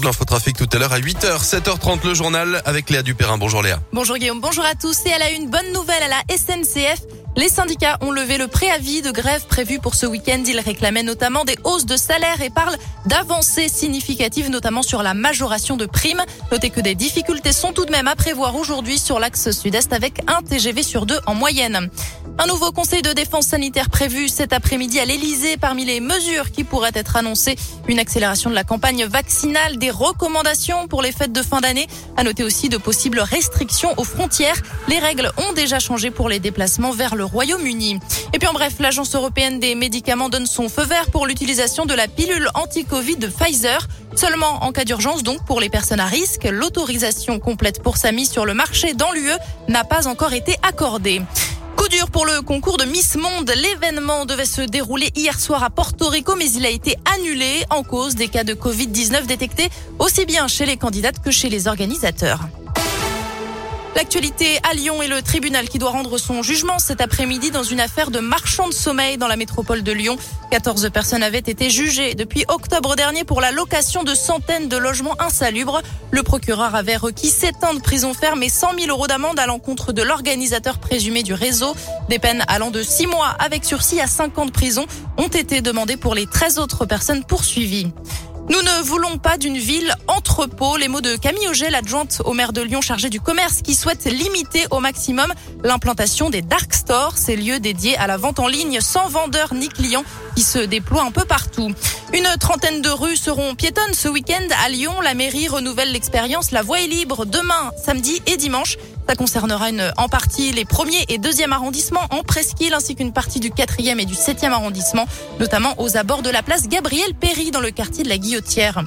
De l'infotrafic tout à l'heure à 8h, 7h30 le journal avec Léa Dupérin. Bonjour Léa. Bonjour Guillaume, bonjour à tous. Et elle a une bonne nouvelle à la SNCF. Les syndicats ont levé le préavis de grève prévu pour ce week-end. Ils réclamaient notamment des hausses de salaire et parlent d'avancées significatives, notamment sur la majoration de primes. Notez que des difficultés sont tout de même à prévoir aujourd'hui sur l'axe sud-est avec un TGV sur deux en moyenne. Un nouveau conseil de défense sanitaire prévu cet après-midi à l'Elysée. Parmi les mesures qui pourraient être annoncées, une accélération de la campagne vaccinale, des recommandations pour les fêtes de fin d'année. À noter aussi de possibles restrictions aux frontières. Les règles ont déjà changé pour les déplacements vers le Royaume-Uni. Et puis en bref, l'Agence européenne des médicaments donne son feu vert pour l'utilisation de la pilule anti-Covid de Pfizer. Seulement en cas d'urgence, donc pour les personnes à risque, l'autorisation complète pour sa mise sur le marché dans l'UE n'a pas encore été accordée. Coup dur pour le concours de Miss Monde. L'événement devait se dérouler hier soir à Porto Rico, mais il a été annulé en cause des cas de Covid-19 détectés aussi bien chez les candidates que chez les organisateurs. L'actualité à Lyon et le tribunal qui doit rendre son jugement cet après-midi dans une affaire de marchand de sommeil dans la métropole de Lyon. 14 personnes avaient été jugées depuis octobre dernier pour la location de centaines de logements insalubres. Le procureur avait requis 7 ans de prison ferme et 100 000 euros d'amende à l'encontre de l'organisateur présumé du réseau. Des peines allant de 6 mois avec sursis à 5 ans de prison ont été demandées pour les 13 autres personnes poursuivies. Nous ne voulons pas d'une ville entrepôt. Les mots de Camille Auger, l'adjointe au maire de Lyon chargée du commerce, qui souhaite limiter au maximum l'implantation des dark stores, ces lieux dédiés à la vente en ligne sans vendeurs ni clients qui se déploient un peu partout. Une trentaine de rues seront piétonnes ce week-end à Lyon. La mairie renouvelle l'expérience La Voie est libre demain, samedi et dimanche. Ça concernera une, en partie les premiers et deuxièmes arrondissements en presqu'île ainsi qu'une partie du quatrième et du septième arrondissement, notamment aux abords de la place Gabriel Péry dans le quartier de la Guillotière.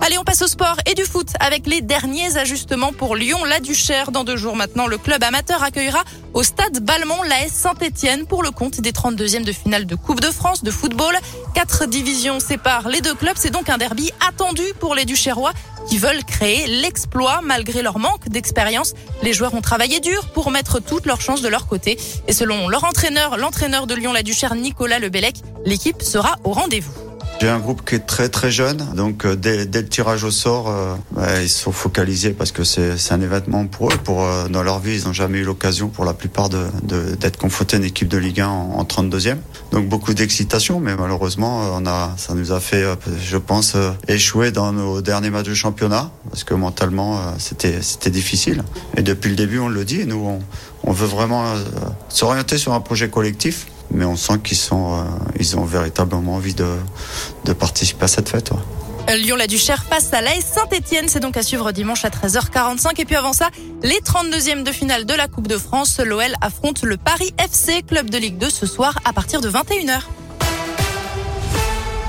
Allez, on passe au sport et du foot avec les derniers ajustements pour Lyon, la Duchère. Dans deux jours maintenant, le club amateur accueillera au stade Balmont l'AS Saint-Etienne pour le compte des 32e de finale de Coupe de France de football. Quatre divisions séparent les deux clubs. C'est donc un derby attendu pour les Duchérois qui veulent créer l'exploit malgré leur manque d'expérience. Les joueurs ont travaillé dur pour mettre toutes leurs chances de leur côté. Et selon leur entraîneur, l'entraîneur de Lyon, la Duchère, Nicolas Lebellec, l'équipe sera au rendez-vous. J'ai un groupe qui est très très jeune, donc euh, dès, dès le tirage au sort, euh, bah, ils sont focalisés parce que c'est un événement pour eux. Pour euh, dans leur vie, ils n'ont jamais eu l'occasion, pour la plupart, de d'être confrontés à une équipe de Ligue 1 en, en 32e. Donc beaucoup d'excitation, mais malheureusement, on a, ça nous a fait, je pense, échouer dans nos derniers matchs de championnat parce que mentalement, c'était c'était difficile. Et depuis le début, on le dit, nous, on, on veut vraiment s'orienter sur un projet collectif mais on sent qu'ils sont, euh, ils ont véritablement envie de, de participer à cette fête. Ouais. Lyon-la-Duchère face à l'AS Saint-Etienne. C'est donc à suivre dimanche à 13h45. Et puis avant ça, les 32e de finale de la Coupe de France. L'OL affronte le Paris FC, club de Ligue 2 ce soir à partir de 21h.